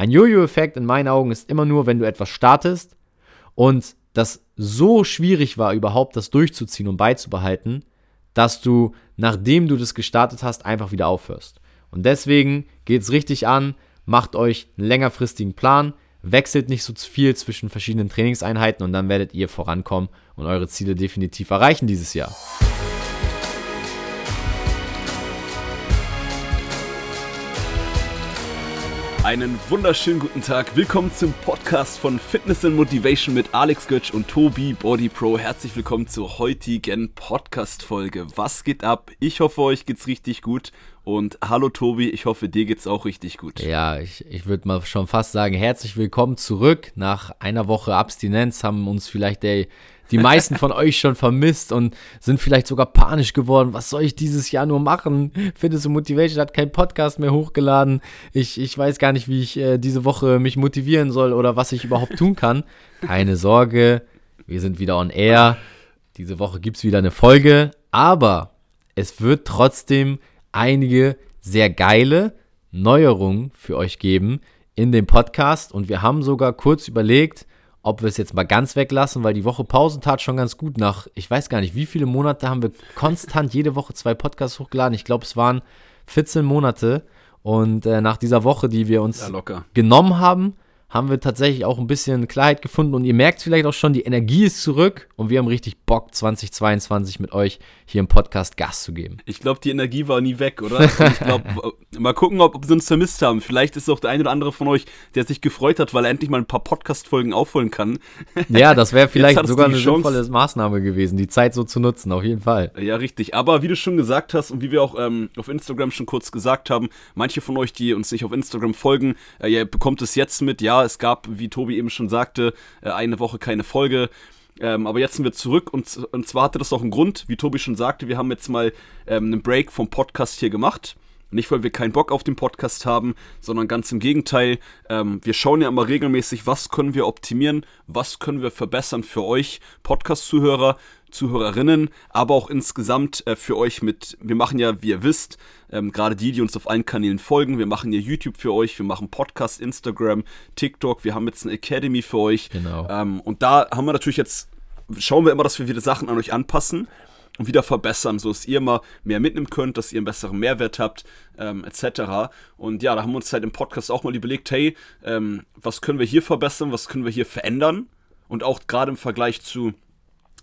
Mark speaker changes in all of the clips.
Speaker 1: Ein Jojo-Effekt in meinen Augen ist immer nur, wenn du etwas startest und das so schwierig war, überhaupt das durchzuziehen und beizubehalten, dass du, nachdem du das gestartet hast, einfach wieder aufhörst. Und deswegen geht es richtig an, macht euch einen längerfristigen Plan, wechselt nicht so viel zwischen verschiedenen Trainingseinheiten und dann werdet ihr vorankommen und eure Ziele definitiv erreichen dieses Jahr.
Speaker 2: Einen wunderschönen guten Tag. Willkommen zum Podcast von Fitness and Motivation mit Alex Götsch und Tobi Body Pro. Herzlich willkommen zur heutigen Podcast-Folge. Was geht ab? Ich hoffe, euch geht's richtig gut. Und hallo Tobi, ich hoffe, dir geht's auch richtig gut.
Speaker 1: Ja, ich, ich würde mal schon fast sagen, herzlich willkommen zurück. Nach einer Woche Abstinenz haben uns vielleicht der die meisten von euch schon vermisst und sind vielleicht sogar panisch geworden. Was soll ich dieses Jahr nur machen? Fitness und Motivation hat keinen Podcast mehr hochgeladen. Ich, ich weiß gar nicht, wie ich äh, diese Woche mich motivieren soll oder was ich überhaupt tun kann. Keine Sorge, wir sind wieder on air. Diese Woche gibt es wieder eine Folge, aber es wird trotzdem einige sehr geile Neuerungen für euch geben in dem Podcast und wir haben sogar kurz überlegt, ob wir es jetzt mal ganz weglassen, weil die Woche Pause tat schon ganz gut. Nach, ich weiß gar nicht, wie viele Monate haben wir konstant jede Woche zwei Podcasts hochgeladen. Ich glaube, es waren 14 Monate. Und äh, nach dieser Woche, die wir uns
Speaker 2: ja,
Speaker 1: genommen haben, haben wir tatsächlich auch ein bisschen Klarheit gefunden und ihr merkt vielleicht auch schon, die Energie ist zurück und wir haben richtig Bock 2022 mit euch hier im Podcast Gas zu geben.
Speaker 2: Ich glaube, die Energie war nie weg, oder? ich glaube, mal gucken, ob, ob sie uns vermisst haben. Vielleicht ist auch der eine oder andere von euch, der sich gefreut hat, weil er endlich mal ein paar Podcast-Folgen aufholen kann.
Speaker 1: Ja, das wäre vielleicht sogar eine Chance. sinnvolle Maßnahme gewesen, die Zeit so zu nutzen, auf jeden Fall.
Speaker 2: Ja, richtig. Aber wie du schon gesagt hast und wie wir auch ähm, auf Instagram schon kurz gesagt haben, manche von euch, die uns nicht auf Instagram folgen, äh, ihr bekommt es jetzt mit, ja, es gab, wie Tobi eben schon sagte, äh, eine Woche keine Folge. Ähm, aber jetzt sind wir zurück und, und zwar hatte das auch einen Grund, wie Tobi schon sagte, wir haben jetzt mal ähm, einen Break vom Podcast hier gemacht. Nicht, weil wir keinen Bock auf den Podcast haben, sondern ganz im Gegenteil. Ähm, wir schauen ja immer regelmäßig, was können wir optimieren, was können wir verbessern für euch Podcast-Zuhörer, Zuhörerinnen, aber auch insgesamt äh, für euch mit. Wir machen ja, wie ihr wisst, ähm, gerade die, die uns auf allen Kanälen folgen, wir machen ja YouTube für euch, wir machen Podcast, Instagram, TikTok, wir haben jetzt eine Academy für euch.
Speaker 1: Genau.
Speaker 2: Ähm, und da haben wir natürlich jetzt, schauen wir immer, dass wir wieder Sachen an euch anpassen und wieder verbessern, so dass ihr mal mehr mitnehmen könnt, dass ihr einen besseren Mehrwert habt, ähm, etc. Und ja, da haben wir uns halt im Podcast auch mal überlegt, hey, ähm, was können wir hier verbessern, was können wir hier verändern? Und auch gerade im Vergleich zu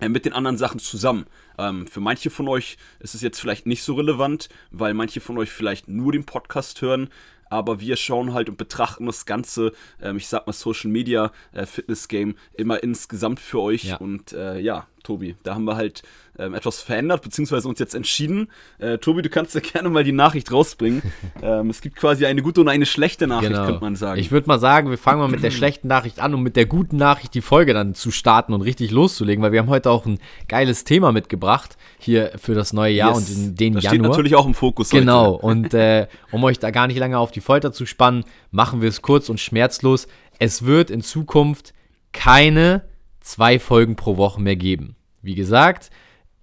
Speaker 2: mit den anderen Sachen zusammen. Ähm, für manche von euch ist es jetzt vielleicht nicht so relevant, weil manche von euch vielleicht nur den Podcast hören, aber wir schauen halt und betrachten das ganze, ähm, ich sag mal Social Media äh, Fitness Game immer insgesamt für euch
Speaker 1: ja.
Speaker 2: und äh, ja, Tobi, da haben wir halt ähm, etwas verändert, beziehungsweise uns jetzt entschieden. Äh, Tobi, du kannst ja gerne mal die Nachricht rausbringen. ähm, es gibt quasi eine gute und eine schlechte Nachricht, genau. könnte man sagen.
Speaker 1: Ich würde mal sagen, wir fangen mal mit der schlechten Nachricht an, um mit der guten Nachricht die Folge dann zu starten und richtig loszulegen, weil wir haben heute auch ein geiles Thema mitgebracht hier für das neue Jahr yes. und in den das Januar.
Speaker 2: steht natürlich auch im Fokus
Speaker 1: Genau, heute. und äh, um euch da gar nicht lange auf die Folter zu spannen, machen wir es kurz und schmerzlos. Es wird in Zukunft keine zwei Folgen pro Woche mehr geben. Wie gesagt,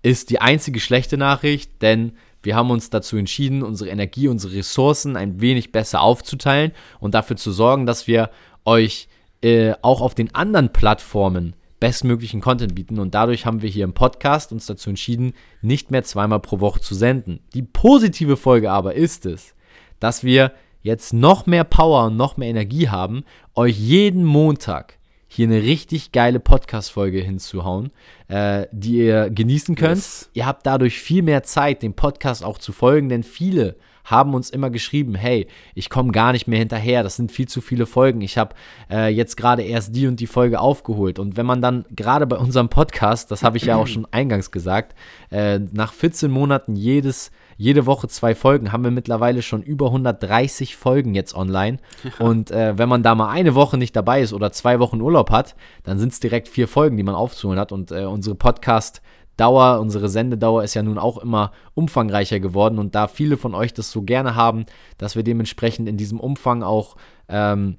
Speaker 1: ist die einzige schlechte Nachricht, denn wir haben uns dazu entschieden, unsere Energie, unsere Ressourcen ein wenig besser aufzuteilen und dafür zu sorgen, dass wir euch äh, auch auf den anderen Plattformen bestmöglichen Content bieten. Und dadurch haben wir hier im Podcast uns dazu entschieden, nicht mehr zweimal pro Woche zu senden. Die positive Folge aber ist es, dass wir jetzt noch mehr Power und noch mehr Energie haben, euch jeden Montag hier eine richtig geile Podcast-Folge hinzuhauen, äh, die ihr genießen könnt. Yes. Ihr habt dadurch viel mehr Zeit, dem Podcast auch zu folgen, denn viele haben uns immer geschrieben, hey, ich komme gar nicht mehr hinterher, das sind viel zu viele Folgen. Ich habe äh, jetzt gerade erst die und die Folge aufgeholt. Und wenn man dann gerade bei unserem Podcast, das habe ich ja auch schon eingangs gesagt, äh, nach 14 Monaten jedes jede Woche zwei Folgen, haben wir mittlerweile schon über 130 Folgen jetzt online. Und äh, wenn man da mal eine Woche nicht dabei ist oder zwei Wochen Urlaub hat, dann sind es direkt vier Folgen, die man aufzuholen hat. Und äh, unsere Podcast-Dauer, unsere Sendedauer ist ja nun auch immer umfangreicher geworden. Und da viele von euch das so gerne haben, dass wir dementsprechend in diesem Umfang auch ähm,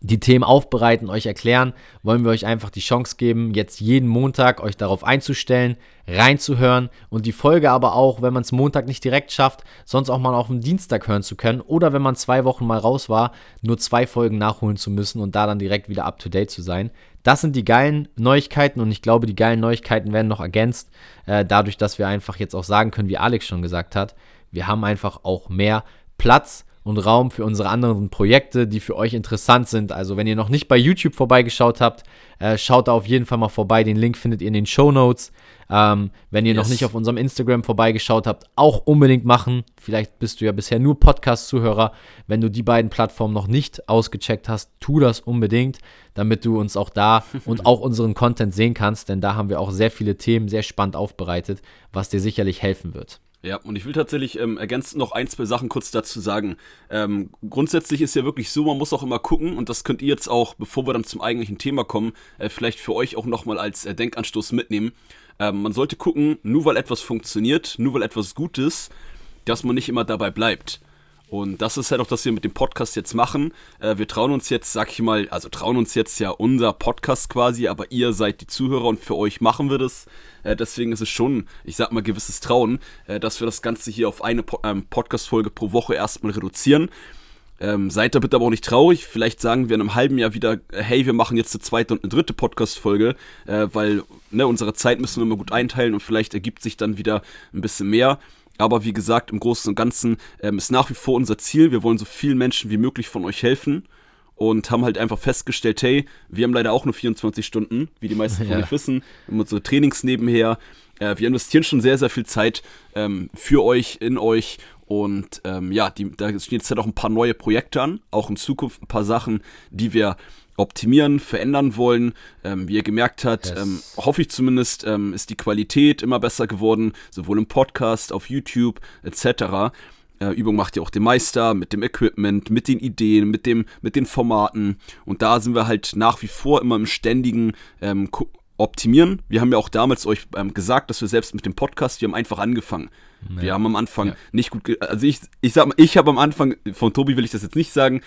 Speaker 1: die Themen aufbereiten, euch erklären, wollen wir euch einfach die Chance geben, jetzt jeden Montag euch darauf einzustellen, reinzuhören und die Folge aber auch, wenn man es Montag nicht direkt schafft, sonst auch mal auf dem Dienstag hören zu können oder wenn man zwei Wochen mal raus war, nur zwei Folgen nachholen zu müssen und da dann direkt wieder up to date zu sein. Das sind die geilen Neuigkeiten und ich glaube, die geilen Neuigkeiten werden noch ergänzt, äh, dadurch, dass wir einfach jetzt auch sagen können, wie Alex schon gesagt hat, wir haben einfach auch mehr Platz und Raum für unsere anderen Projekte, die für euch interessant sind. Also wenn ihr noch nicht bei YouTube vorbeigeschaut habt, äh, schaut da auf jeden Fall mal vorbei. Den Link findet ihr in den Show Notes. Ähm, wenn ihr yes. noch nicht auf unserem Instagram vorbeigeschaut habt, auch unbedingt machen. Vielleicht bist du ja bisher nur Podcast-Zuhörer. Wenn du die beiden Plattformen noch nicht ausgecheckt hast, tu das unbedingt, damit du uns auch da und auch unseren Content sehen kannst. Denn da haben wir auch sehr viele Themen sehr spannend aufbereitet, was dir sicherlich helfen wird.
Speaker 2: Ja, und ich will tatsächlich ähm, ergänzend noch ein, zwei Sachen kurz dazu sagen. Ähm, grundsätzlich ist ja wirklich so, man muss auch immer gucken, und das könnt ihr jetzt auch, bevor wir dann zum eigentlichen Thema kommen, äh, vielleicht für euch auch nochmal als äh, Denkanstoß mitnehmen. Ähm, man sollte gucken, nur weil etwas funktioniert, nur weil etwas gut ist, dass man nicht immer dabei bleibt. Und das ist halt auch, was wir mit dem Podcast jetzt machen. Äh, wir trauen uns jetzt, sag ich mal, also trauen uns jetzt ja unser Podcast quasi, aber ihr seid die Zuhörer und für euch machen wir das. Äh, deswegen ist es schon, ich sag mal, gewisses Trauen, äh, dass wir das Ganze hier auf eine po ähm, Podcast-Folge pro Woche erstmal reduzieren. Ähm, seid da bitte aber auch nicht traurig. Vielleicht sagen wir in einem halben Jahr wieder, äh, hey, wir machen jetzt eine zweite und eine dritte Podcast-Folge, äh, weil ne, unsere Zeit müssen wir immer gut einteilen und vielleicht ergibt sich dann wieder ein bisschen mehr. Aber wie gesagt, im Großen und Ganzen ähm, ist nach wie vor unser Ziel. Wir wollen so vielen Menschen wie möglich von euch helfen und haben halt einfach festgestellt, hey, wir haben leider auch nur 24 Stunden, wie die meisten von ja. euch wissen. Wir haben unsere Trainings nebenher. Äh, wir investieren schon sehr, sehr viel Zeit ähm, für euch, in euch und ähm, ja, die, da stehen jetzt halt auch ein paar neue Projekte an, auch in Zukunft ein paar Sachen, die wir optimieren, verändern wollen. Ähm, wie ihr gemerkt habt, yes. ähm, hoffe ich zumindest, ähm, ist die Qualität immer besser geworden, sowohl im Podcast, auf YouTube etc. Äh, Übung macht ja auch den Meister mit dem Equipment, mit den Ideen, mit, dem, mit den Formaten. Und da sind wir halt nach wie vor immer im ständigen ähm, optimieren. Wir haben ja auch damals euch ähm, gesagt, dass wir selbst mit dem Podcast, wir haben einfach angefangen. Ja. Wir haben am Anfang ja. nicht gut, also ich, ich sag mal, ich habe am Anfang, von Tobi will ich das jetzt nicht sagen,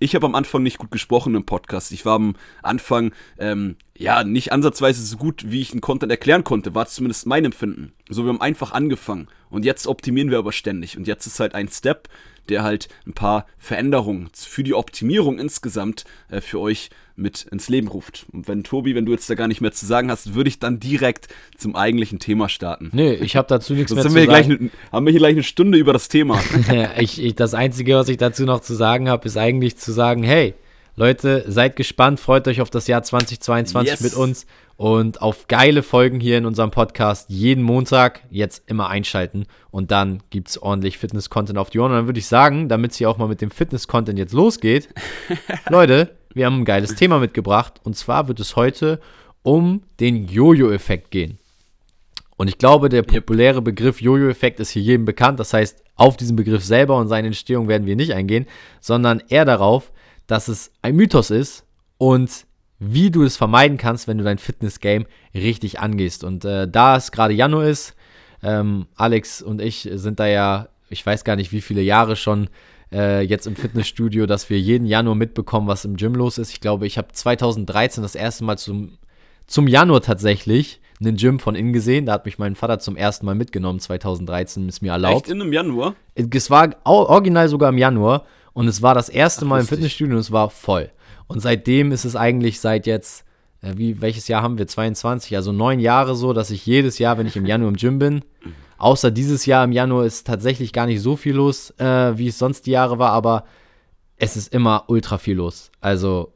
Speaker 2: ich habe am Anfang nicht gut gesprochen im Podcast. Ich war am Anfang, ähm, ja, nicht ansatzweise so gut, wie ich einen Content erklären konnte, war zumindest mein Empfinden. So, wir haben einfach angefangen. Und jetzt optimieren wir aber ständig. Und jetzt ist halt ein Step, der halt ein paar Veränderungen für die Optimierung insgesamt äh, für euch mit ins Leben ruft. Und wenn Tobi, wenn du jetzt da gar nicht mehr zu sagen hast, würde ich dann direkt zum eigentlichen Thema starten.
Speaker 1: Nee, ich habe dazu nichts mehr
Speaker 2: zu sagen. Gleich, haben wir hier gleich eine Stunde über das Thema.
Speaker 1: ich, ich, das Einzige, was ich dazu noch zu sagen habe, ist eigentlich zu sagen, hey, Leute, seid gespannt, freut euch auf das Jahr 2022 yes. mit uns und auf geile Folgen hier in unserem Podcast jeden Montag jetzt immer einschalten und dann gibt es ordentlich Fitness-Content auf die Ohren. Und dann würde ich sagen, damit es hier auch mal mit dem Fitness-Content jetzt losgeht, Leute, wir haben ein geiles Thema mitgebracht und zwar wird es heute um den Jojo-Effekt gehen. Und ich glaube, der populäre Begriff Jojo-Effekt ist hier jedem bekannt. Das heißt, auf diesen Begriff selber und seine Entstehung werden wir nicht eingehen, sondern eher darauf, dass es ein Mythos ist und wie du es vermeiden kannst, wenn du dein Fitness-Game richtig angehst. Und äh, da es gerade Januar ist, ähm, Alex und ich sind da ja, ich weiß gar nicht, wie viele Jahre schon äh, jetzt im Fitnessstudio, dass wir jeden Januar mitbekommen, was im Gym los ist. Ich glaube, ich habe 2013 das erste Mal zum, zum Januar tatsächlich einen Gym von innen gesehen. Da hat mich mein Vater zum ersten Mal mitgenommen, 2013, ist mir erlaubt.
Speaker 2: Echt in einem Januar?
Speaker 1: Es war original sogar im Januar und es war das erste Ach, Mal im Fitnessstudio und es war voll. Und seitdem ist es eigentlich seit jetzt, äh, wie, welches Jahr haben wir? 22, also neun Jahre so, dass ich jedes Jahr, wenn ich im Januar im Gym bin, außer dieses Jahr im Januar ist tatsächlich gar nicht so viel los, äh, wie es sonst die Jahre war, aber es ist immer ultra viel los. Also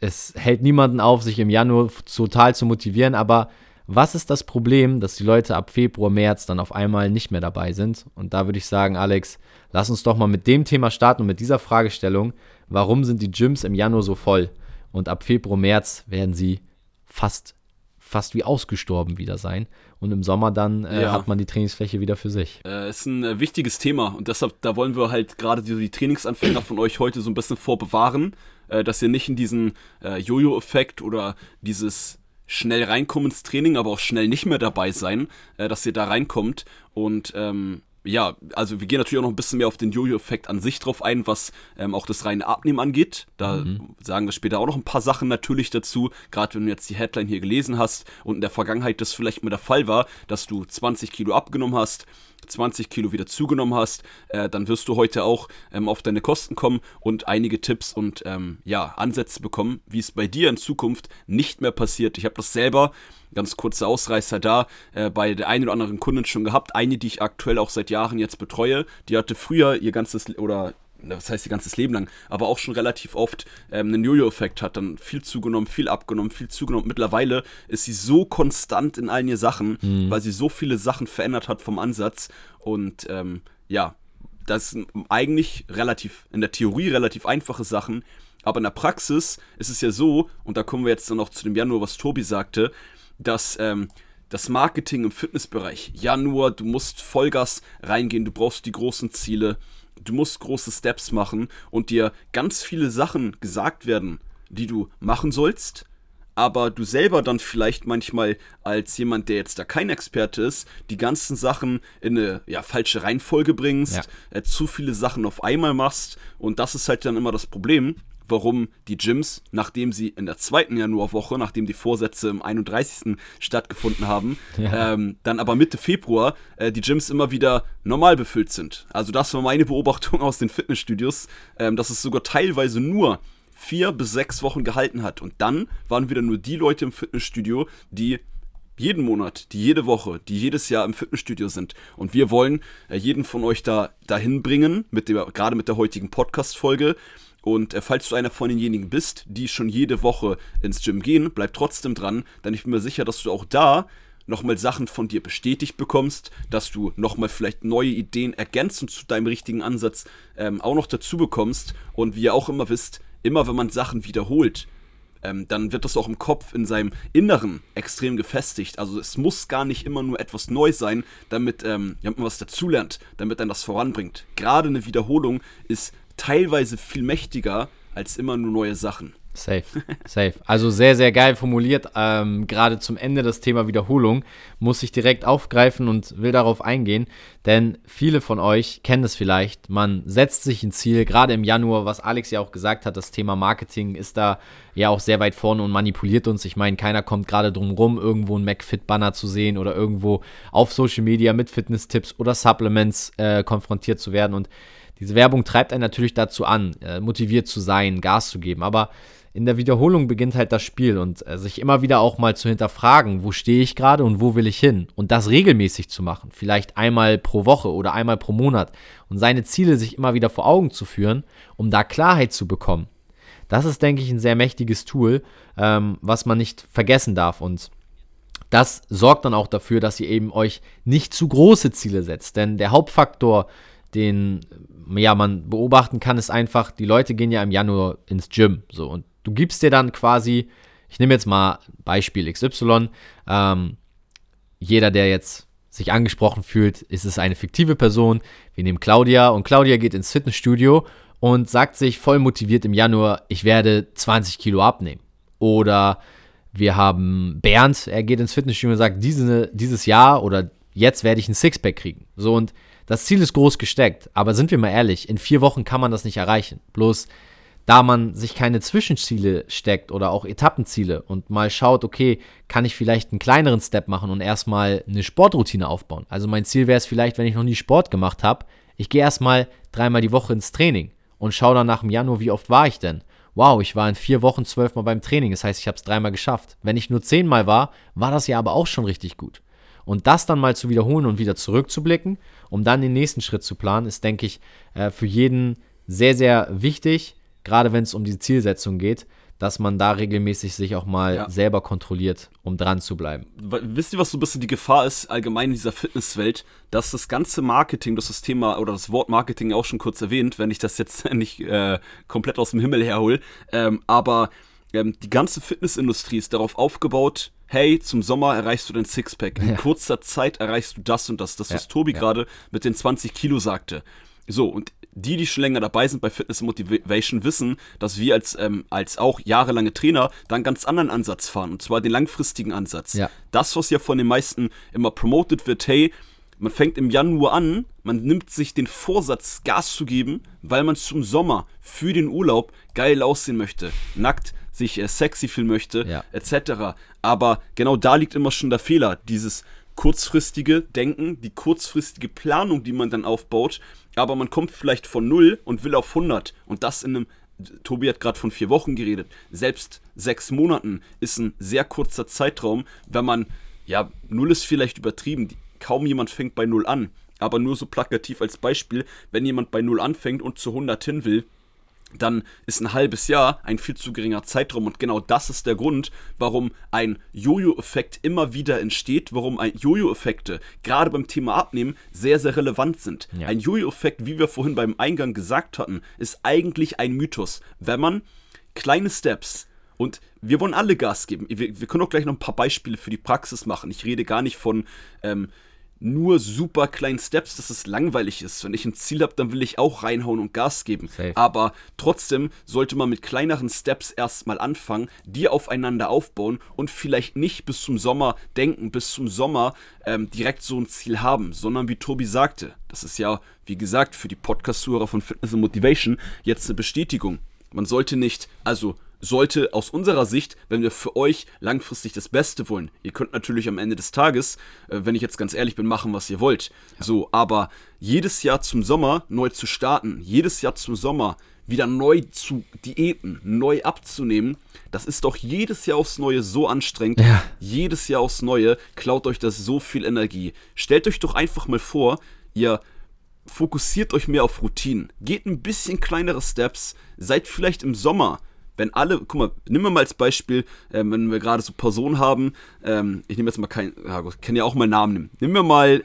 Speaker 1: es hält niemanden auf, sich im Januar total zu motivieren, aber was ist das Problem, dass die Leute ab Februar, März dann auf einmal nicht mehr dabei sind? Und da würde ich sagen, Alex, lass uns doch mal mit dem Thema starten und mit dieser Fragestellung, warum sind die Gyms im Januar so voll? Und ab Februar, März werden sie fast, fast wie ausgestorben wieder sein. Und im Sommer dann äh, ja. hat man die Trainingsfläche wieder für sich.
Speaker 2: Äh, ist ein äh, wichtiges Thema und deshalb, da wollen wir halt gerade die, die Trainingsanfänger von euch heute so ein bisschen vorbewahren, äh, dass ihr nicht in diesen äh, Jojo-Effekt oder dieses schnell reinkommen ins Training, aber auch schnell nicht mehr dabei sein, äh, dass ihr da reinkommt. Und ähm, ja, also wir gehen natürlich auch noch ein bisschen mehr auf den Jojo-Effekt an sich drauf ein, was ähm, auch das reine Abnehmen angeht. Da mhm. sagen wir später auch noch ein paar Sachen natürlich dazu, gerade wenn du jetzt die Headline hier gelesen hast und in der Vergangenheit das vielleicht mal der Fall war, dass du 20 Kilo abgenommen hast, 20 Kilo wieder zugenommen hast, äh, dann wirst du heute auch ähm, auf deine Kosten kommen und einige Tipps und ähm, ja, Ansätze bekommen, wie es bei dir in Zukunft nicht mehr passiert. Ich habe das selber, ganz kurze Ausreißer da, äh, bei der einen oder anderen Kundin schon gehabt. Eine, die ich aktuell auch seit Jahren jetzt betreue, die hatte früher ihr ganzes oder das heißt ihr ganzes Leben lang, aber auch schon relativ oft ähm, einen Jojo-Effekt hat, dann viel zugenommen, viel abgenommen, viel zugenommen. Mittlerweile ist sie so konstant in allen ihr Sachen, mhm. weil sie so viele Sachen verändert hat vom Ansatz und ähm, ja, das sind eigentlich relativ, in der Theorie relativ einfache Sachen, aber in der Praxis ist es ja so, und da kommen wir jetzt dann noch zu dem Januar, was Tobi sagte, dass ähm, das Marketing im Fitnessbereich, Januar, du musst Vollgas reingehen, du brauchst die großen Ziele, du musst große Steps machen und dir ganz viele Sachen gesagt werden, die du machen sollst, aber du selber dann vielleicht manchmal als jemand, der jetzt da kein Experte ist, die ganzen Sachen in eine ja, falsche Reihenfolge bringst, ja. äh, zu viele Sachen auf einmal machst. Und das ist halt dann immer das Problem, warum die Gyms, nachdem sie in der zweiten Januarwoche, nachdem die Vorsätze im 31. stattgefunden haben, ja. ähm, dann aber Mitte Februar äh, die Gyms immer wieder normal befüllt sind. Also das war meine Beobachtung aus den Fitnessstudios, ähm, dass es sogar teilweise nur vier bis sechs Wochen gehalten hat. Und dann waren wieder nur die Leute im Fitnessstudio, die jeden Monat, die jede Woche, die jedes Jahr im Fitnessstudio sind. Und wir wollen äh, jeden von euch da dahin bringen, mit der, gerade mit der heutigen Podcast-Folge, und äh, falls du einer von denjenigen bist, die schon jede Woche ins Gym gehen, bleib trotzdem dran, denn ich bin mir sicher, dass du auch da nochmal Sachen von dir bestätigt bekommst, dass du nochmal vielleicht neue Ideen ergänzend zu deinem richtigen Ansatz ähm, auch noch dazu bekommst. Und wie ihr auch immer wisst, immer wenn man Sachen wiederholt, ähm, dann wird das auch im Kopf, in seinem Inneren extrem gefestigt. Also es muss gar nicht immer nur etwas Neues sein, damit, ähm, damit man was dazulernt, damit dann das voranbringt. Gerade eine Wiederholung ist teilweise viel mächtiger als immer nur neue Sachen.
Speaker 1: Safe, safe. Also sehr, sehr geil formuliert. Ähm, Gerade zum Ende das Thema Wiederholung muss ich direkt aufgreifen und will darauf eingehen, denn viele von euch kennen es vielleicht. Man setzt sich ein Ziel, gerade im Januar, was Alex ja auch gesagt hat, das Thema Marketing ist da ja auch sehr weit vorne und manipuliert uns. Ich meine, keiner kommt gerade drum rum, irgendwo ein McFit-Banner zu sehen oder irgendwo auf Social Media mit Fitness-Tipps oder Supplements äh, konfrontiert zu werden und diese Werbung treibt einen natürlich dazu an, äh, motiviert zu sein, Gas zu geben. Aber in der Wiederholung beginnt halt das Spiel und äh, sich immer wieder auch mal zu hinterfragen, wo stehe ich gerade und wo will ich hin? Und das regelmäßig zu machen, vielleicht einmal pro Woche oder einmal pro Monat und seine Ziele sich immer wieder vor Augen zu führen, um da Klarheit zu bekommen. Das ist, denke ich, ein sehr mächtiges Tool, ähm, was man nicht vergessen darf. Und das sorgt dann auch dafür, dass ihr eben euch nicht zu große Ziele setzt. Denn der Hauptfaktor, den ja, man beobachten kann, ist einfach, die Leute gehen ja im Januar ins Gym. So, und du gibst dir dann quasi, ich nehme jetzt mal Beispiel XY, ähm, jeder, der jetzt sich angesprochen fühlt, ist es eine fiktive Person. Wir nehmen Claudia und Claudia geht ins Fitnessstudio und sagt sich voll motiviert im Januar, ich werde 20 Kilo abnehmen. Oder wir haben Bernd, er geht ins Fitnessstudio und sagt, diese, dieses Jahr oder jetzt werde ich ein Sixpack kriegen. So und das Ziel ist groß gesteckt, aber sind wir mal ehrlich, in vier Wochen kann man das nicht erreichen. Bloß da man sich keine Zwischenziele steckt oder auch Etappenziele und mal schaut, okay, kann ich vielleicht einen kleineren Step machen und erstmal eine Sportroutine aufbauen. Also mein Ziel wäre es vielleicht, wenn ich noch nie Sport gemacht habe, ich gehe erstmal dreimal die Woche ins Training und schaue dann nach dem Januar, wie oft war ich denn? Wow, ich war in vier Wochen zwölfmal beim Training, das heißt, ich habe es dreimal geschafft. Wenn ich nur zehnmal war, war das ja aber auch schon richtig gut. Und das dann mal zu wiederholen und wieder zurückzublicken, um dann den nächsten Schritt zu planen, ist, denke ich, äh, für jeden sehr, sehr wichtig, gerade wenn es um die Zielsetzung geht, dass man da regelmäßig sich auch mal ja. selber kontrolliert, um dran zu bleiben.
Speaker 2: Wisst ihr, was so ein bisschen die Gefahr ist, allgemein in dieser Fitnesswelt, dass das ganze Marketing, das das Thema oder das Wort Marketing auch schon kurz erwähnt, wenn ich das jetzt nicht äh, komplett aus dem Himmel herhole, ähm, aber ähm, die ganze Fitnessindustrie ist darauf aufgebaut, hey, zum Sommer erreichst du dein Sixpack. In ja. kurzer Zeit erreichst du das und das. Das, was ja, Tobi ja. gerade mit den 20 Kilo sagte. So, und die, die schon länger dabei sind bei Fitness Motivation, wissen, dass wir als, ähm, als auch jahrelange Trainer da einen ganz anderen Ansatz fahren. Und zwar den langfristigen Ansatz. Ja. Das, was ja von den meisten immer promoted wird, hey, man fängt im Januar an, man nimmt sich den Vorsatz, Gas zu geben, weil man zum Sommer für den Urlaub geil aussehen möchte, nackt sich äh, sexy fühlen möchte,
Speaker 1: Ja.
Speaker 2: etc. Aber genau da liegt immer schon der Fehler, dieses kurzfristige Denken, die kurzfristige Planung, die man dann aufbaut, aber man kommt vielleicht von 0 und will auf 100 und das in einem Tobi hat gerade von vier Wochen geredet. Selbst sechs Monaten ist ein sehr kurzer Zeitraum, wenn man, ja, null ist vielleicht übertrieben. Kaum jemand fängt bei null an. Aber nur so plakativ als Beispiel, wenn jemand bei null anfängt und zu 100 hin will, dann ist ein halbes Jahr ein viel zu geringer Zeitraum und genau das ist der Grund, warum ein Jojo-Effekt immer wieder entsteht, warum ein Jojo-Effekte gerade beim Thema Abnehmen sehr, sehr relevant sind.
Speaker 1: Ja.
Speaker 2: Ein Jojo-Effekt, wie wir vorhin beim Eingang gesagt hatten, ist eigentlich ein Mythos. Wenn man kleine Steps und wir wollen alle Gas geben. Wir, wir können auch gleich noch ein paar Beispiele für die Praxis machen. Ich rede gar nicht von ähm, nur super kleinen Steps, dass es langweilig ist. Wenn ich ein Ziel habe, dann will ich auch reinhauen und Gas geben.
Speaker 1: Safe.
Speaker 2: Aber trotzdem sollte man mit kleineren Steps erstmal anfangen, die aufeinander aufbauen und vielleicht nicht bis zum Sommer denken, bis zum Sommer ähm, direkt so ein Ziel haben, sondern wie Tobi sagte, das ist ja, wie gesagt, für die Podcast-Zuhörer von Fitness and Motivation jetzt eine Bestätigung. Man sollte nicht, also sollte aus unserer Sicht, wenn wir für euch langfristig das Beste wollen, ihr könnt natürlich am Ende des Tages, äh, wenn ich jetzt ganz ehrlich bin, machen, was ihr wollt. So, aber jedes Jahr zum Sommer neu zu starten, jedes Jahr zum Sommer wieder neu zu diäten, neu abzunehmen, das ist doch jedes Jahr aufs Neue so anstrengend.
Speaker 1: Ja.
Speaker 2: Jedes Jahr aufs Neue klaut euch das so viel Energie. Stellt euch doch einfach mal vor, ihr fokussiert euch mehr auf Routinen. Geht ein bisschen kleinere Steps. Seid vielleicht im Sommer, wenn alle, guck mal, nimm mal als Beispiel, ähm, wenn wir gerade so Personen haben, ähm, ich nehme jetzt mal keinen, ja ich kann ja auch mal Namen nehmen. Nehmen wir mal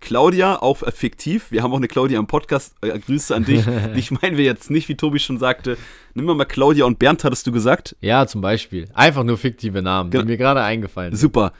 Speaker 2: Claudia, auch fiktiv. Wir haben auch eine Claudia im Podcast. Äh, Grüße an dich. Dich meinen wir jetzt nicht, wie Tobi schon sagte. Nimm wir mal Claudia und Bernd, hattest du gesagt?
Speaker 1: Ja, zum Beispiel. Einfach nur fiktive Namen,
Speaker 2: Genau.
Speaker 1: die mir gerade eingefallen sind.
Speaker 2: Super.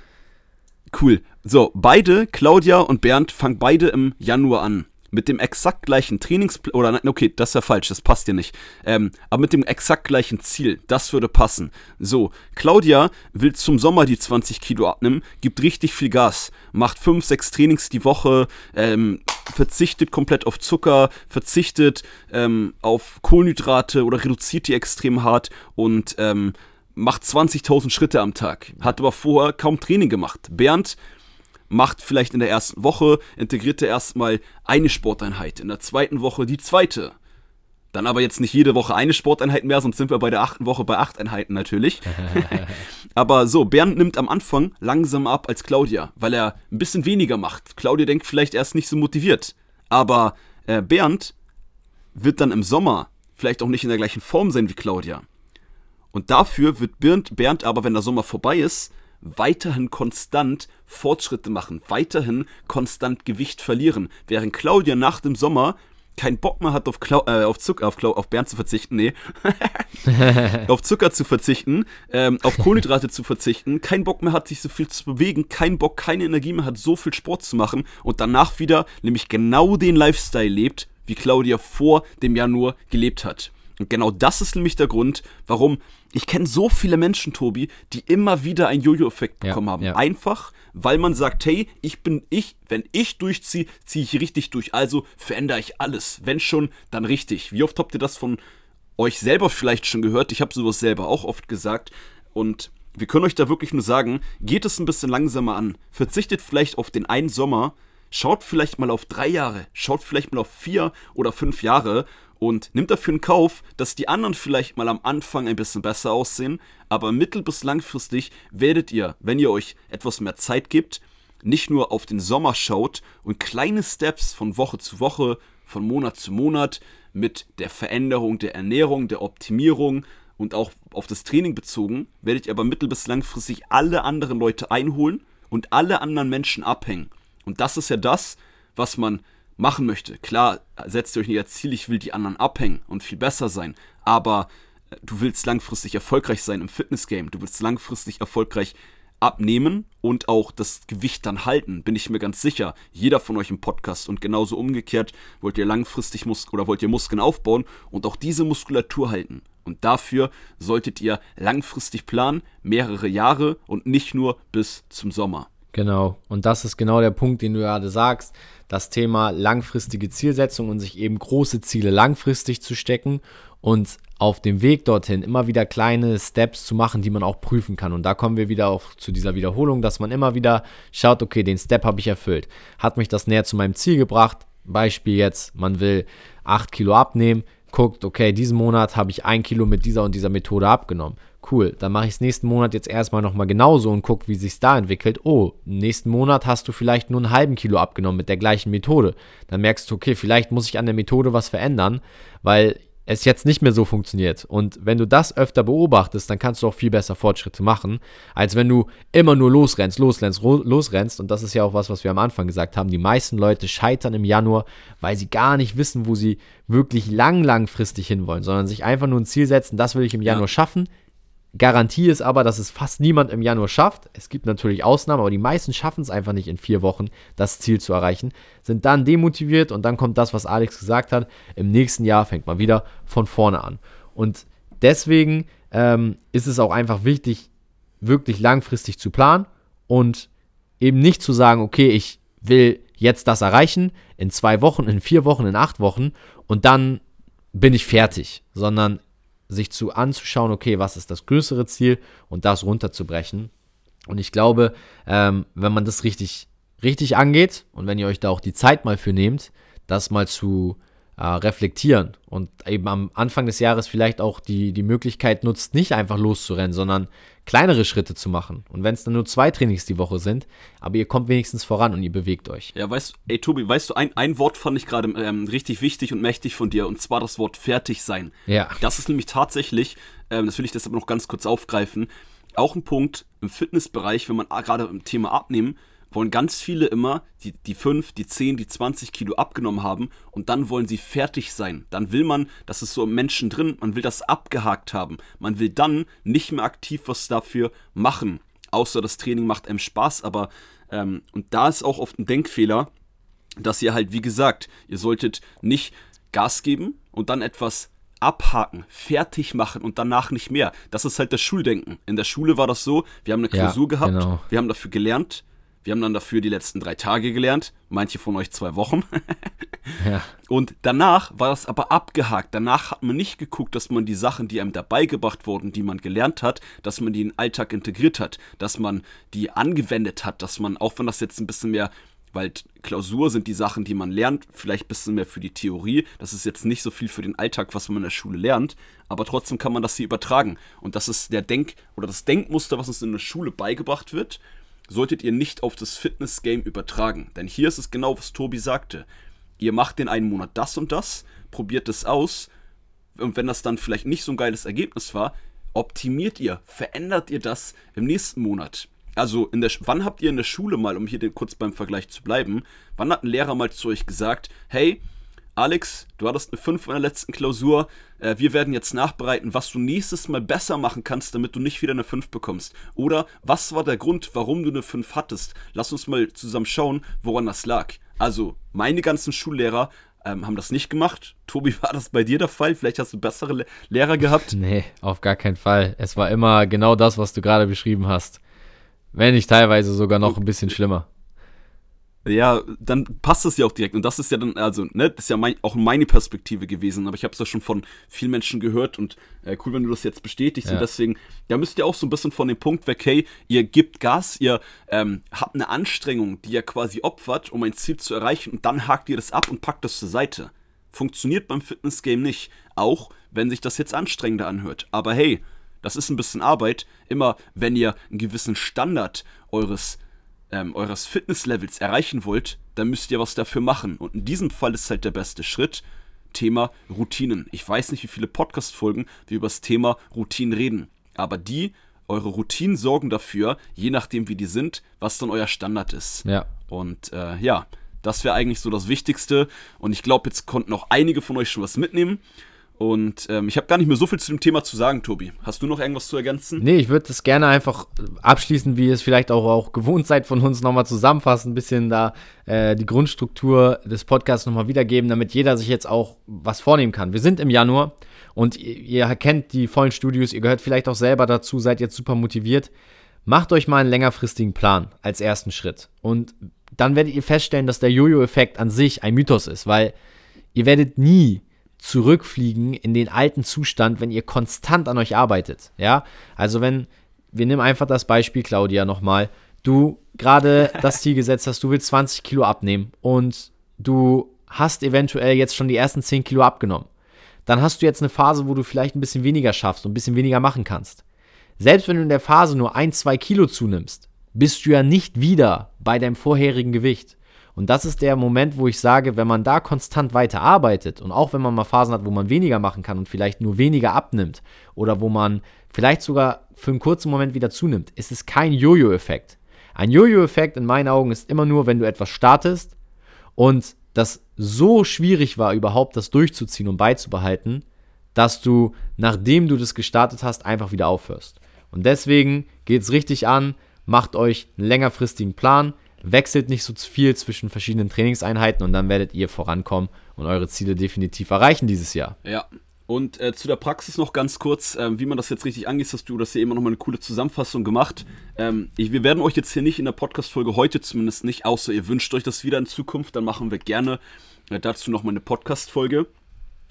Speaker 2: Cool. So, beide, Claudia und Bernd, fangen beide im Januar an. Mit dem exakt gleichen Trainingsplan, oder nein, okay, das ist ja falsch, das passt ja nicht. Ähm, aber mit dem exakt gleichen Ziel, das würde passen. So, Claudia will zum Sommer die 20 Kilo abnehmen, gibt richtig viel Gas, macht 5, 6 Trainings die Woche, ähm, verzichtet komplett auf Zucker, verzichtet ähm, auf Kohlenhydrate oder reduziert die extrem hart und ähm, macht 20.000 Schritte am Tag, hat aber vorher kaum Training gemacht. Bernd macht vielleicht in der ersten Woche, integriert er erstmal eine Sporteinheit, in der zweiten Woche die zweite. Dann aber jetzt nicht jede Woche eine Sporteinheit mehr, sonst sind wir bei der achten Woche bei acht Einheiten natürlich. aber so, Bernd nimmt am Anfang langsam ab als Claudia, weil er ein bisschen weniger macht. Claudia denkt vielleicht erst nicht so motiviert. Aber äh, Bernd wird dann im Sommer vielleicht auch nicht in der gleichen Form sein wie Claudia. Und dafür wird Bernd, Bernd aber, wenn der Sommer vorbei ist, weiterhin konstant Fortschritte machen, weiterhin konstant Gewicht verlieren, während Claudia nach dem Sommer keinen Bock mehr hat, auf, Klau äh, auf, Zucker, auf, Klau auf Bernd zu verzichten, nee, auf Zucker zu verzichten, ähm, auf Kohlenhydrate zu verzichten, keinen Bock mehr hat, sich so viel zu bewegen, keinen Bock, keine Energie mehr hat, so viel Sport zu machen und danach wieder nämlich genau den Lifestyle lebt, wie Claudia vor dem Januar gelebt hat. Und genau das ist nämlich der Grund, warum ich kenne so viele Menschen, Tobi, die immer wieder einen Jojo-Effekt
Speaker 1: Ja,
Speaker 2: bekommen haben.
Speaker 1: ja.
Speaker 2: Einfach, weil man sagt, hey, ich bin ich, wenn ich durchziehe, ziehe ich richtig durch. Also verändere ich alles. Wenn schon, dann richtig. Wie oft habt ihr das von euch selber vielleicht schon gehört? Ich habe sowas selber auch oft gesagt. Und wir können euch da wirklich nur sagen, geht es ein bisschen langsamer an. Verzichtet vielleicht auf den einen Sommer. Schaut vielleicht mal auf drei Jahre. Schaut vielleicht mal auf vier oder fünf Jahre. Und nimmt dafür in Kauf, dass die anderen vielleicht mal am Anfang ein bisschen besser aussehen. Aber mittel- bis langfristig werdet ihr, wenn ihr euch etwas mehr Zeit gebt, nicht nur auf den Sommer schaut und kleine Steps von Woche zu Woche, von Monat zu Monat mit der Veränderung der Ernährung, der Optimierung und auch auf das Training bezogen, werdet ihr aber mittel- bis langfristig alle anderen Leute einholen und alle anderen Menschen abhängen. Und das ist ja das, was man machen möchte. Klar, setzt ihr euch nicht als Ziel, ich will die anderen abhängen und viel besser sein, aber äh, du willst langfristig erfolgreich sein im Fitnessgame, du willst langfristig erfolgreich abnehmen und auch das Gewicht dann halten, bin ich mir ganz sicher. Jeder von euch im Podcast und genauso umgekehrt wollt ihr langfristig Mus oder wollt ihr Muskeln aufbauen und auch diese Muskulatur halten. Und dafür solltet ihr langfristig planen, mehrere Jahre und nicht nur bis zum Sommer.
Speaker 1: Genau. Und das ist genau der Punkt, den du gerade sagst. Das Thema langfristige Zielsetzung und sich eben große Ziele langfristig zu stecken und auf dem Weg dorthin immer wieder kleine Steps zu machen, die man auch prüfen kann. Und da kommen wir wieder auch zu dieser Wiederholung, dass man immer wieder schaut, okay, den Step habe ich erfüllt. Hat mich das näher zu meinem Ziel gebracht? Beispiel jetzt, man will 8 Kilo abnehmen, guckt, okay, diesen Monat habe ich 1 Kilo mit dieser und dieser Methode abgenommen cool, dann mache ich es nächsten Monat jetzt erstmal nochmal genauso und gucke, wie sich da entwickelt. Oh, nächsten Monat hast du vielleicht nur einen halben Kilo abgenommen mit der gleichen Methode. Dann merkst du, okay, vielleicht muss ich an der Methode was verändern, weil es jetzt nicht mehr so funktioniert. Und wenn du das öfter beobachtest, dann kannst du auch viel besser Fortschritte machen, als wenn du immer nur losrennst, losrennst, losrennst. Und das ist ja auch was, was wir am Anfang gesagt haben. Die meisten Leute scheitern im Januar, weil sie gar nicht wissen, wo sie wirklich lang, langfristig hinwollen, sondern sich einfach nur ein Ziel setzen, das will ich im Januar ja. schaffen. Garantie ist aber, dass es fast niemand im Januar schafft. Es gibt natürlich Ausnahmen, aber die meisten schaffen es einfach nicht in vier Wochen, das Ziel zu erreichen, sind dann demotiviert und dann kommt das, was Alex gesagt hat. Im nächsten Jahr fängt man wieder von vorne an. Und deswegen ähm, ist es auch einfach wichtig, wirklich langfristig zu planen und eben nicht zu sagen, okay, ich will jetzt das erreichen in zwei Wochen, in vier Wochen, in acht Wochen und dann bin ich fertig, sondern sich zu anzuschauen, okay, was ist das größere Ziel und das runterzubrechen. Und ich glaube, ähm, wenn man das richtig, richtig angeht und wenn ihr euch da auch die Zeit mal für nehmt, das mal zu äh, reflektieren und eben am Anfang des Jahres vielleicht auch die, die Möglichkeit nutzt, nicht einfach loszurennen, sondern kleinere Schritte zu machen. Und wenn es dann nur zwei Trainings die Woche sind, aber ihr kommt wenigstens voran und ihr bewegt euch.
Speaker 2: Ja, weißt du, ey Tobi, weißt du, ein, ein Wort fand ich gerade ähm, richtig wichtig und mächtig von dir, und zwar das Wort fertig sein.
Speaker 1: Ja.
Speaker 2: Das ist nämlich tatsächlich, ähm, das will ich deshalb noch ganz kurz aufgreifen, auch ein Punkt im Fitnessbereich, wenn man gerade im Thema Abnehmen wollen ganz viele immer die, die 5, die 10, die 20 Kilo abgenommen haben und dann wollen sie fertig sein. Dann will man, das ist so im Menschen drin, man will das abgehakt haben. Man will dann nicht mehr aktiv was dafür machen. Außer das Training macht einem Spaß, aber ähm, und da ist auch oft ein Denkfehler, dass ihr halt, wie gesagt, ihr solltet nicht Gas geben und dann etwas abhaken, fertig machen und danach nicht mehr. Das ist halt das Schuldenken. In der Schule war das so, wir haben eine Klausur ja, gehabt, genau. wir haben dafür gelernt, wir haben dann dafür die letzten drei Tage gelernt, manche von euch zwei Wochen. ja. Und danach war das aber abgehakt. Danach hat man nicht geguckt, dass man die Sachen, die einem dabei gebracht wurden, die man gelernt hat, dass man die in den Alltag integriert hat, dass man die angewendet hat, dass man, auch wenn das jetzt ein bisschen mehr weil Klausur sind die Sachen, die man lernt, vielleicht ein bisschen mehr für die Theorie. Das ist jetzt nicht so viel für den Alltag, was man in der Schule lernt, aber trotzdem kann man das hier übertragen. Und das ist der Denk- oder das Denkmuster, was uns in der Schule beigebracht wird solltet ihr nicht auf das Fitness-Game übertragen. Denn hier ist es genau, was Tobi sagte. Ihr macht den einen Monat das und das, probiert es aus und wenn das dann vielleicht nicht so ein geiles Ergebnis war, optimiert ihr, verändert ihr das im nächsten Monat. Also, in der, wann habt ihr in der Schule mal, um hier kurz beim Vergleich zu bleiben, wann hat ein Lehrer mal zu euch gesagt, hey, Alex, du hattest eine 5 in der letzten Klausur. Äh, wir werden jetzt nachbereiten, was du nächstes Mal besser machen kannst, damit du nicht wieder eine 5 bekommst. Oder was war der Grund, warum du eine 5 hattest? Lass uns mal zusammen schauen, woran das lag. Also, meine ganzen Schullehrer ähm, haben das nicht gemacht. Tobi, war das bei dir der Fall? Vielleicht hast du bessere Le Lehrer gehabt?
Speaker 1: Nee, auf gar keinen Fall. Es war immer genau das, was du gerade beschrieben hast. Wenn nicht teilweise sogar noch ein bisschen schlimmer.
Speaker 2: Ja, dann passt es ja auch direkt. Und das ist ja dann, also, ne, das ist ja mein, auch meine Perspektive gewesen. Aber ich habe es ja schon von vielen Menschen gehört und äh, cool, wenn du das jetzt bestätigst. Ja. Und deswegen, da müsst ihr auch so ein bisschen von dem Punkt weg, hey, ihr gebt Gas, ihr ähm, habt eine Anstrengung, die ihr quasi opfert, um ein Ziel zu erreichen. Und dann hakt ihr das ab und packt das zur Seite. Funktioniert beim Fitness-Game nicht. Auch wenn sich das jetzt anstrengender anhört. Aber hey, das ist ein bisschen Arbeit. Immer wenn ihr einen gewissen Standard eures ähm, eures Fitnesslevels erreichen wollt, dann müsst ihr was dafür machen. Und in diesem Fall ist halt der beste Schritt Thema Routinen. Ich weiß nicht, wie viele Podcast-Folgen wir über das Thema Routinen reden. Aber die, eure Routinen sorgen dafür, je nachdem wie die sind, was dann euer Standard ist.
Speaker 1: Ja.
Speaker 2: Und äh, ja, das wäre eigentlich so das Wichtigste. Und ich glaube, jetzt konnten auch einige von euch schon was mitnehmen. Und ähm, ich habe gar nicht mehr so viel zu dem Thema zu sagen, Tobi. Hast du noch irgendwas zu ergänzen?
Speaker 1: Nee, ich würde das gerne einfach abschließen, wie ihr es vielleicht auch, auch gewohnt seid von uns, nochmal zusammenfassen, ein bisschen da äh, die Grundstruktur des Podcasts nochmal wiedergeben, damit jeder sich jetzt auch was vornehmen kann. Wir sind im Januar und ihr, ihr kennt die vollen Studios, ihr gehört vielleicht auch selber dazu, seid jetzt super motiviert. macht euch mal einen längerfristigen Plan als ersten Schritt. Und dann werdet ihr feststellen, dass der Jojo-Effekt an sich ein Mythos ist, weil ihr werdet nie zurückfliegen in den alten Zustand, wenn ihr konstant an euch arbeitet. Ja, also wenn, wir nehmen einfach das Beispiel Claudia nochmal, du gerade das Ziel gesetzt hast, du willst 20 Kilo abnehmen und du hast eventuell jetzt schon die ersten 10 Kilo abgenommen. Dann hast du jetzt eine Phase, wo du vielleicht ein bisschen weniger schaffst und ein bisschen weniger machen kannst. Selbst wenn du in der Phase nur 1, 2 Kilo zunimmst, bist du ja nicht wieder bei deinem vorherigen Gewicht. Und das ist der Moment, wo ich sage, wenn man da konstant weiter arbeitet und auch wenn man mal Phasen hat, wo man weniger machen kann und vielleicht nur weniger abnimmt oder wo man vielleicht sogar für einen kurzen Moment wieder zunimmt, ist es kein Jojo-Effekt. Ein Jojo-Effekt in meinen Augen ist immer nur, wenn du etwas startest und das so schwierig war, überhaupt das durchzuziehen und beizubehalten, dass du, nachdem du das gestartet hast, einfach wieder aufhörst. Und deswegen geht es richtig an, macht euch einen längerfristigen Plan, wechselt nicht so viel zwischen verschiedenen Trainingseinheiten und dann werdet ihr vorankommen und eure Ziele definitiv erreichen dieses Jahr.
Speaker 2: Ja. Und äh, zu der Praxis noch ganz kurz, äh, wie man das jetzt richtig angeht, hast du das hier immer noch mal eine coole Zusammenfassung gemacht. Ähm, ich, wir werden euch jetzt hier nicht in der Podcast-Folge heute zumindest nicht, außer ihr wünscht euch das wieder in Zukunft, dann machen wir gerne äh, dazu noch mal eine Podcast-Folge.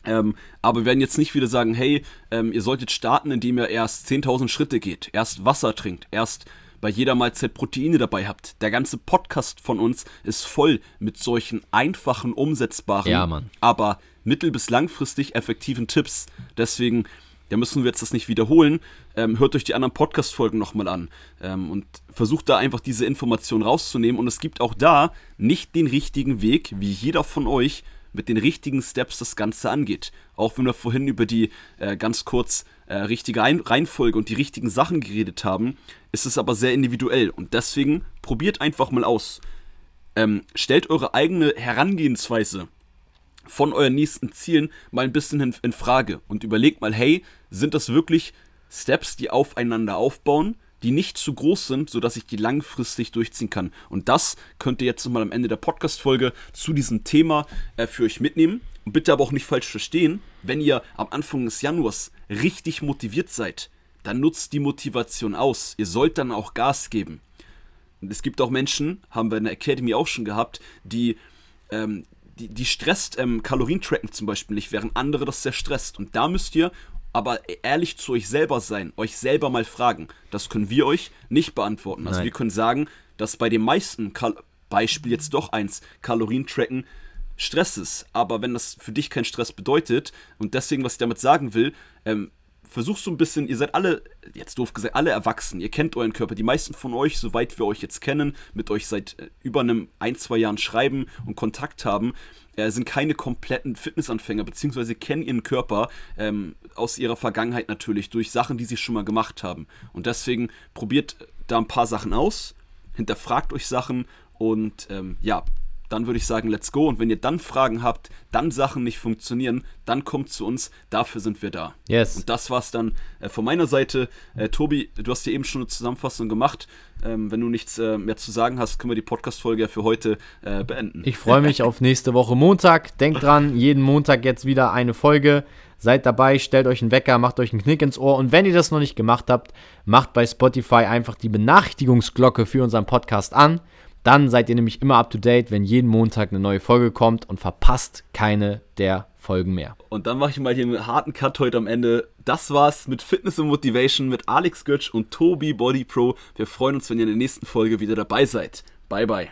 Speaker 2: Ähm, aber wir werden jetzt nicht wieder sagen, hey, ähm, ihr solltet starten, indem ihr erst 10.000 Schritte geht, erst Wasser trinkt, erst bei jeder Mahlzeit Proteine dabei habt. Der ganze Podcast von uns ist voll mit solchen einfachen, umsetzbaren,
Speaker 1: ja,
Speaker 2: aber mittel- bis langfristig effektiven Tipps. Deswegen, da müssen wir jetzt das nicht wiederholen. Ähm, hört euch die anderen Podcast-Folgen nochmal an ähm, und versucht da einfach diese Information rauszunehmen. Und es gibt auch da nicht den richtigen Weg, wie jeder von euch mit den richtigen Steps das Ganze angeht. Auch wenn wir vorhin über die äh, ganz kurz äh, richtige Ein Reihenfolge und die richtigen Sachen geredet haben, ist es aber sehr individuell. Und deswegen probiert einfach mal aus. Ähm, stellt eure eigene Herangehensweise von euren nächsten Zielen mal ein bisschen in, in Frage und überlegt mal, hey, sind das wirklich Steps, die aufeinander aufbauen? Die nicht zu groß sind, sodass ich die langfristig durchziehen kann. Und das könnt ihr jetzt nochmal am Ende der Podcast-Folge zu diesem Thema äh, für euch mitnehmen. Und bitte aber auch nicht falsch verstehen, wenn ihr am Anfang des Januars richtig motiviert seid, dann nutzt die Motivation aus. Ihr sollt dann auch Gas geben. Und es gibt auch Menschen, haben wir in der Academy auch schon gehabt, die, ähm, die, die stresst ähm, Kalorientracken zum Beispiel nicht, während andere das sehr stresst. Und da müsst ihr aber ehrlich zu euch selber sein, euch selber mal fragen. Das können wir euch nicht beantworten. Also Nein. wir können sagen, dass bei den meisten, Kal Beispiel jetzt doch eins, Kalorientracken Stress ist. Aber wenn das für dich kein Stress bedeutet und deswegen, was ich damit sagen will, ähm, versuchst so ein bisschen, ihr seid alle, jetzt doof gesagt, alle erwachsen, ihr kennt euren Körper. Die meisten von euch, soweit wir euch jetzt kennen, mit euch seit äh, über einem ein, zwei Jahren schreiben und Kontakt haben, äh, sind keine kompletten Fitnessanfänger, beziehungsweise kennen ihren Körper ähm, aus ihrer Vergangenheit natürlich durch Sachen, die sie schon mal gemacht haben. Und deswegen probiert da ein paar Sachen aus, hinterfragt euch Sachen und ähm, ja, dann würde ich sagen, let's go. Und wenn ihr dann Fragen habt, dann Sachen nicht funktionieren, dann kommt zu uns. Dafür sind wir da.
Speaker 1: Yes.
Speaker 2: Und das war's dann äh, von meiner Seite. Äh, Tobi, du hast dir eben schon eine Zusammenfassung gemacht. Ähm, wenn du nichts äh, mehr zu sagen hast, können wir die Podcast-Folge für heute äh, beenden.
Speaker 1: Ich freue mich auf nächste Woche Montag. Denkt dran, jeden Montag jetzt wieder eine Folge. Seid dabei, stellt euch einen Wecker, macht euch einen Knick ins Ohr. Und wenn ihr das noch nicht gemacht habt, macht bei Spotify einfach die Benachrichtigungsglocke für unseren Podcast an. Dann seid ihr nämlich immer up to date, wenn jeden Montag eine neue Folge kommt und verpasst keine der Folgen mehr.
Speaker 2: Und dann mache ich mal hier einen harten Cut heute am Ende. Das war's mit Fitness und Motivation mit Alex Götsch und Tobi Body Pro. Wir freuen uns, wenn ihr in der nächsten Folge wieder dabei seid. Bye bye.